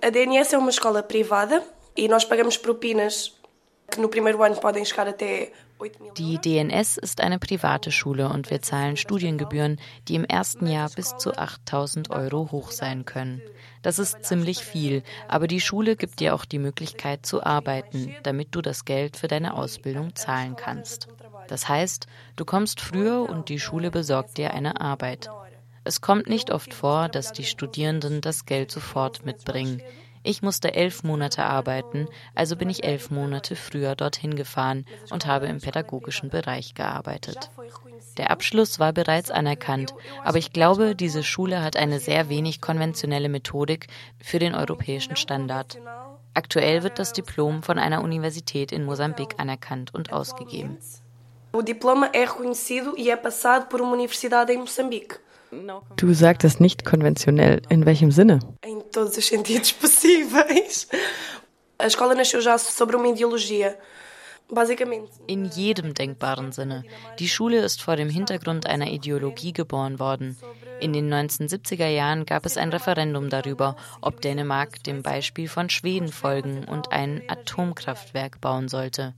A DNS é uma escola privada e nós pagamos propinas que no primeiro ano podem chegar até die DNS ist eine private Schule und wir zahlen Studiengebühren, die im ersten Jahr bis zu 8000 Euro hoch sein können. Das ist ziemlich viel, aber die Schule gibt dir auch die Möglichkeit zu arbeiten, damit du das Geld für deine Ausbildung zahlen kannst. Das heißt, du kommst früher und die Schule besorgt dir eine Arbeit. Es kommt nicht oft vor, dass die Studierenden das Geld sofort mitbringen. Ich musste elf Monate arbeiten, also bin ich elf Monate früher dorthin gefahren und habe im pädagogischen Bereich gearbeitet. Der Abschluss war bereits anerkannt, aber ich glaube, diese Schule hat eine sehr wenig konventionelle Methodik für den europäischen Standard. Aktuell wird das Diplom von einer Universität in Mosambik anerkannt und ausgegeben. O diploma é reconhecido e é passado por uma universidade em Moçambique. Du sagtest nicht konventionell. In welchem Sinne? Em todos os sentidos possíveis. A escola nasceu já sobre uma ideologia. In jedem denkbaren Sinne. Die Schule ist vor dem Hintergrund einer Ideologie geboren worden. In den 1970er Jahren gab es ein Referendum darüber, ob Dänemark dem Beispiel von Schweden folgen und ein Atomkraftwerk bauen sollte.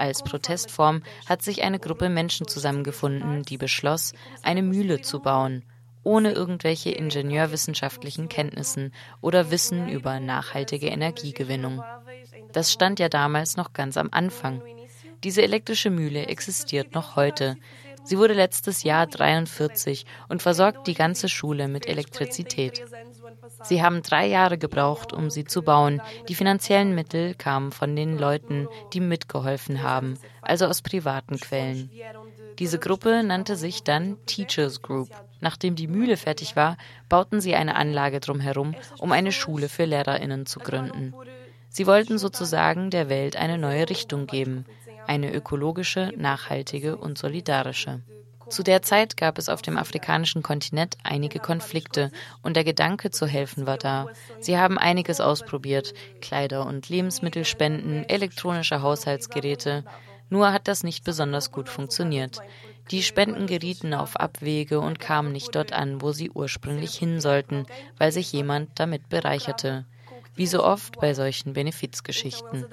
Als Protestform hat sich eine Gruppe Menschen zusammengefunden, die beschloss, eine Mühle zu bauen, ohne irgendwelche ingenieurwissenschaftlichen Kenntnissen oder Wissen über nachhaltige Energiegewinnung. Das stand ja damals noch ganz am Anfang. Diese elektrische Mühle existiert noch heute. Sie wurde letztes Jahr 43 und versorgt die ganze Schule mit Elektrizität. Sie haben drei Jahre gebraucht, um sie zu bauen. Die finanziellen Mittel kamen von den Leuten, die mitgeholfen haben, also aus privaten Quellen. Diese Gruppe nannte sich dann Teachers Group. Nachdem die Mühle fertig war, bauten sie eine Anlage drumherum, um eine Schule für Lehrerinnen zu gründen. Sie wollten sozusagen der Welt eine neue Richtung geben, eine ökologische, nachhaltige und solidarische. Zu der Zeit gab es auf dem afrikanischen Kontinent einige Konflikte und der Gedanke zu helfen war da. Sie haben einiges ausprobiert, Kleider und Lebensmittelspenden, elektronische Haushaltsgeräte. Nur hat das nicht besonders gut funktioniert. Die Spenden gerieten auf Abwege und kamen nicht dort an, wo sie ursprünglich hin sollten, weil sich jemand damit bereicherte wie so oft bei solchen Benefizgeschichten.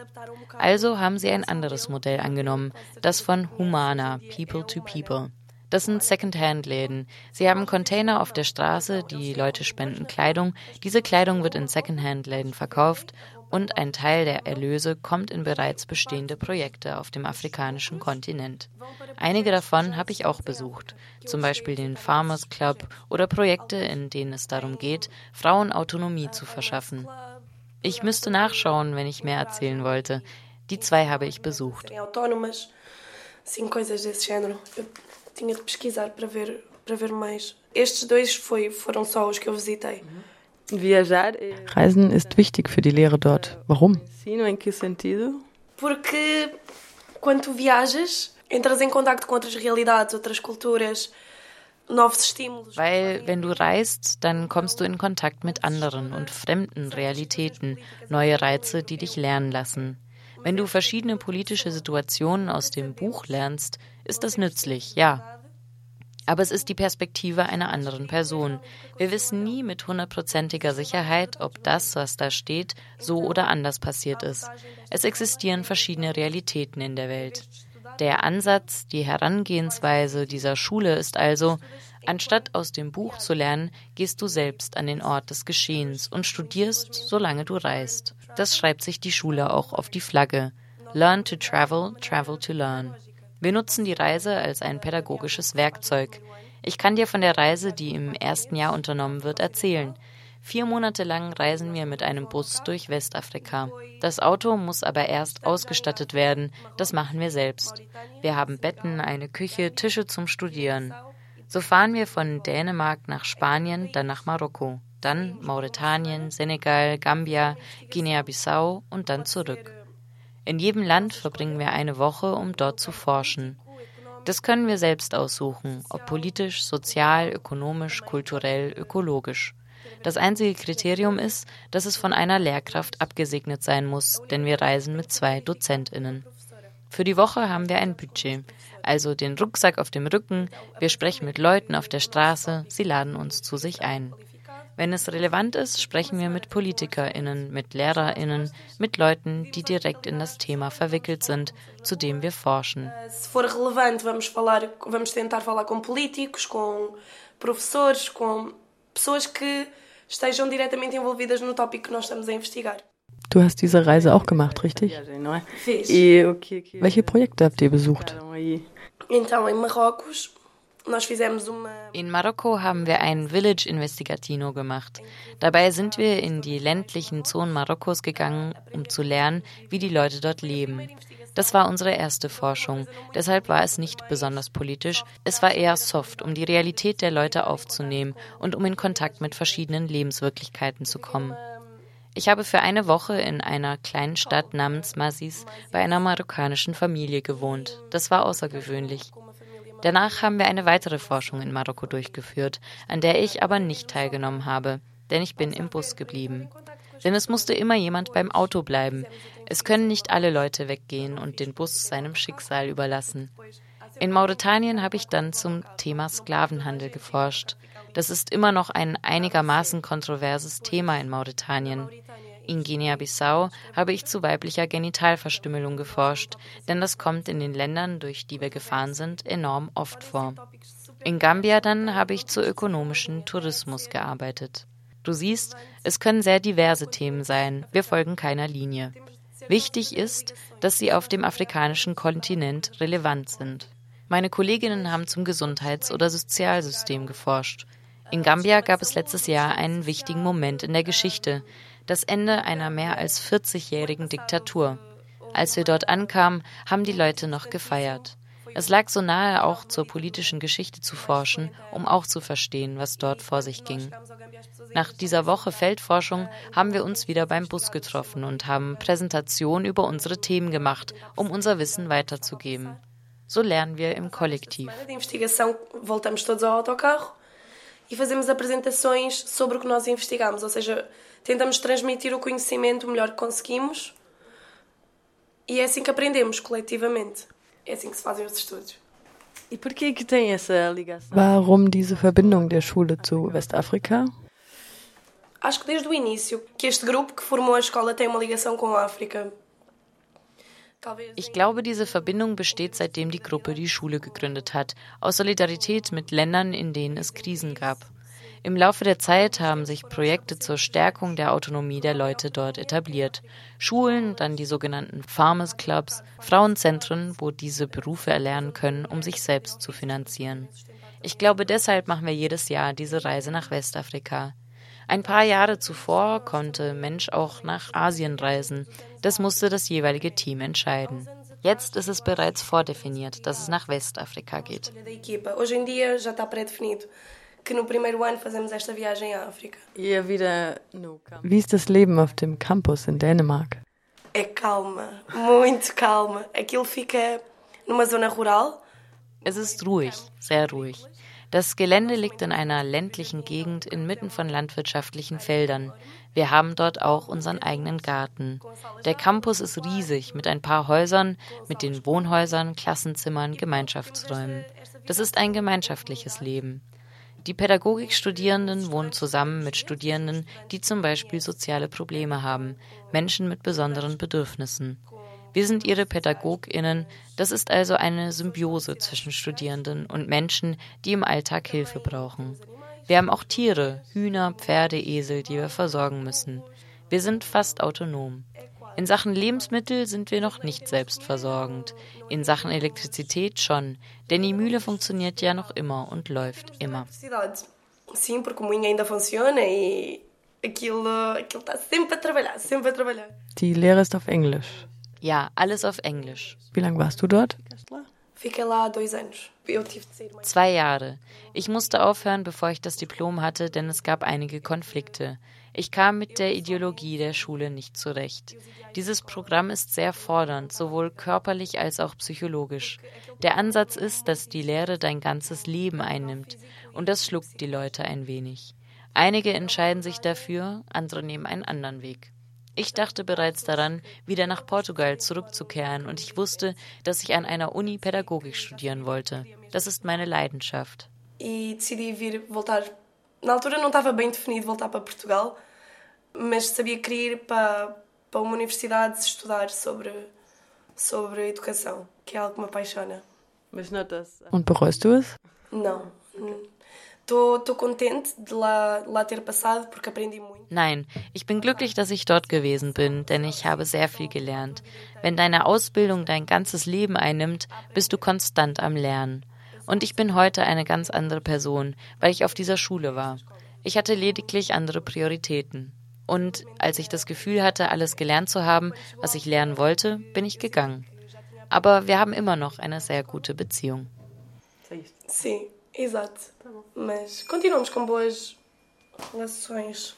Also haben sie ein anderes Modell angenommen, das von Humana, People to People. Das sind Secondhand-Läden. Sie haben Container auf der Straße, die Leute spenden Kleidung. Diese Kleidung wird in Secondhand-Läden verkauft und ein Teil der Erlöse kommt in bereits bestehende Projekte auf dem afrikanischen Kontinent. Einige davon habe ich auch besucht, zum Beispiel den Farmers Club oder Projekte, in denen es darum geht, Frauen Autonomie zu verschaffen. Ich müsste nachschauen, wenn ich mehr erzählen wollte. Die zwei habe ich besucht. Tinha de pesquisar para ver, para ver mais. Estes dois foi, foram só os que eu visitei. Reisen ist wichtig für die Lehre dort. Warum? Porque quando tu viajas, entras em contato com outras realidades, outras culturas. Weil wenn du reist, dann kommst du in Kontakt mit anderen und fremden Realitäten, neue Reize, die dich lernen lassen. Wenn du verschiedene politische Situationen aus dem Buch lernst, ist das nützlich, ja. Aber es ist die Perspektive einer anderen Person. Wir wissen nie mit hundertprozentiger Sicherheit, ob das, was da steht, so oder anders passiert ist. Es existieren verschiedene Realitäten in der Welt. Der Ansatz, die Herangehensweise dieser Schule ist also, anstatt aus dem Buch zu lernen, gehst du selbst an den Ort des Geschehens und studierst, solange du reist. Das schreibt sich die Schule auch auf die Flagge. Learn to travel, travel to learn. Wir nutzen die Reise als ein pädagogisches Werkzeug. Ich kann dir von der Reise, die im ersten Jahr unternommen wird, erzählen. Vier Monate lang reisen wir mit einem Bus durch Westafrika. Das Auto muss aber erst ausgestattet werden. Das machen wir selbst. Wir haben Betten, eine Küche, Tische zum Studieren. So fahren wir von Dänemark nach Spanien, dann nach Marokko, dann Mauretanien, Senegal, Gambia, Guinea-Bissau und dann zurück. In jedem Land verbringen wir eine Woche, um dort zu forschen. Das können wir selbst aussuchen, ob politisch, sozial, ökonomisch, kulturell, ökologisch. Das einzige Kriterium ist, dass es von einer Lehrkraft abgesegnet sein muss, denn wir reisen mit zwei Dozentinnen. Für die Woche haben wir ein Budget, also den Rucksack auf dem Rücken, wir sprechen mit Leuten auf der Straße, sie laden uns zu sich ein. Wenn es relevant ist, sprechen wir mit PolitikerInnen, mit LehrerInnen, mit Leuten, die direkt in das Thema verwickelt sind, zu dem wir forschen. Se for relevante, vamos falar, vamos tentar falar com políticos, com professores, com pessoas que estejam diretamente envolvidas no tópico que nós estamos a investigar. Du hast diese Reise auch gemacht, richtig? Fiz. Welche Projekte habt ihr besucht? Então, em Marrocos, in Marokko haben wir ein Village Investigatino gemacht. Dabei sind wir in die ländlichen Zonen Marokkos gegangen, um zu lernen, wie die Leute dort leben. Das war unsere erste Forschung. Deshalb war es nicht besonders politisch. Es war eher soft, um die Realität der Leute aufzunehmen und um in Kontakt mit verschiedenen Lebenswirklichkeiten zu kommen. Ich habe für eine Woche in einer kleinen Stadt namens Mazis bei einer marokkanischen Familie gewohnt. Das war außergewöhnlich. Danach haben wir eine weitere Forschung in Marokko durchgeführt, an der ich aber nicht teilgenommen habe, denn ich bin im Bus geblieben. Denn es musste immer jemand beim Auto bleiben. Es können nicht alle Leute weggehen und den Bus seinem Schicksal überlassen. In Mauretanien habe ich dann zum Thema Sklavenhandel geforscht. Das ist immer noch ein einigermaßen kontroverses Thema in Mauretanien. In Guinea-Bissau habe ich zu weiblicher Genitalverstümmelung geforscht, denn das kommt in den Ländern, durch die wir gefahren sind, enorm oft vor. In Gambia dann habe ich zu ökonomischen Tourismus gearbeitet. Du siehst, es können sehr diverse Themen sein, wir folgen keiner Linie. Wichtig ist, dass sie auf dem afrikanischen Kontinent relevant sind. Meine Kolleginnen haben zum Gesundheits- oder Sozialsystem geforscht. In Gambia gab es letztes Jahr einen wichtigen Moment in der Geschichte, das Ende einer mehr als 40-jährigen Diktatur. Als wir dort ankamen, haben die Leute noch gefeiert. Es lag so nahe, auch zur politischen Geschichte zu forschen, um auch zu verstehen, was dort vor sich ging. Nach dieser Woche Feldforschung haben wir uns wieder beim Bus getroffen und haben Präsentationen über unsere Themen gemacht, um unser Wissen weiterzugeben. So lernen wir im Kollektiv. E fazemos apresentações sobre o que nós investigamos, ou seja, tentamos transmitir o conhecimento o melhor que conseguimos e é assim que aprendemos coletivamente. É assim que se fazem os estudos. E por que que tem essa ligação? Warum diese Verbindung der Schule zu Westafrika? Acho que desde o início que este grupo que formou a escola tem uma ligação com a África. Ich glaube, diese Verbindung besteht seitdem die Gruppe die Schule gegründet hat, aus Solidarität mit Ländern, in denen es Krisen gab. Im Laufe der Zeit haben sich Projekte zur Stärkung der Autonomie der Leute dort etabliert. Schulen, dann die sogenannten Farmers Clubs, Frauenzentren, wo diese Berufe erlernen können, um sich selbst zu finanzieren. Ich glaube, deshalb machen wir jedes Jahr diese Reise nach Westafrika. Ein paar Jahre zuvor konnte Mensch auch nach Asien reisen. Das musste das jeweilige Team entscheiden. Jetzt ist es bereits vordefiniert, dass es nach Westafrika geht. Wie ist das Leben auf dem Campus in Dänemark? É calma, muito calma. Aquilo fica numa zona rural. Es ist ruhig, sehr ruhig. Das Gelände liegt in einer ländlichen Gegend inmitten von landwirtschaftlichen Feldern. Wir haben dort auch unseren eigenen Garten. Der Campus ist riesig mit ein paar Häusern, mit den Wohnhäusern, Klassenzimmern, Gemeinschaftsräumen. Das ist ein gemeinschaftliches Leben. Die Pädagogikstudierenden wohnen zusammen mit Studierenden, die zum Beispiel soziale Probleme haben, Menschen mit besonderen Bedürfnissen. Wir sind ihre PädagogInnen. Das ist also eine Symbiose zwischen Studierenden und Menschen, die im Alltag Hilfe brauchen. Wir haben auch Tiere, Hühner, Pferde, Esel, die wir versorgen müssen. Wir sind fast autonom. In Sachen Lebensmittel sind wir noch nicht selbstversorgend. In Sachen Elektrizität schon, denn die Mühle funktioniert ja noch immer und läuft immer. Sim, porque o moinho ainda funciona e aquilo, aquilo está sempre a trabalhar, sempre a trabalhar. Die Lehre ist auf Englisch. Ja, alles auf Englisch. Wie lange warst du dort? Zwei Jahre. Ich musste aufhören, bevor ich das Diplom hatte, denn es gab einige Konflikte. Ich kam mit der Ideologie der Schule nicht zurecht. Dieses Programm ist sehr fordernd, sowohl körperlich als auch psychologisch. Der Ansatz ist, dass die Lehre dein ganzes Leben einnimmt, und das schluckt die Leute ein wenig. Einige entscheiden sich dafür, andere nehmen einen anderen Weg. Ich dachte bereits daran, wieder nach Portugal zurückzukehren und ich wusste, dass ich an einer Uni Pädagogik studieren wollte. Das ist meine Leidenschaft. E decidi vir voltar Na altura não estava bem definido voltar para Portugal, mas sabia que queria ir para, para uma universidade estudar sobre, sobre educação, que é algo que me apaixona. Mas notas. Und bereust du es? Não. Estou Nein, ich bin glücklich, dass ich dort gewesen bin, denn ich habe sehr viel gelernt. Wenn deine Ausbildung dein ganzes Leben einnimmt, bist du konstant am Lernen. Und ich bin heute eine ganz andere Person, weil ich auf dieser Schule war. Ich hatte lediglich andere Prioritäten. Und als ich das Gefühl hatte, alles gelernt zu haben, was ich lernen wollte, bin ich gegangen. Aber wir haben immer noch eine sehr gute Beziehung. Sim, exato. Mas continuamos com boas relações.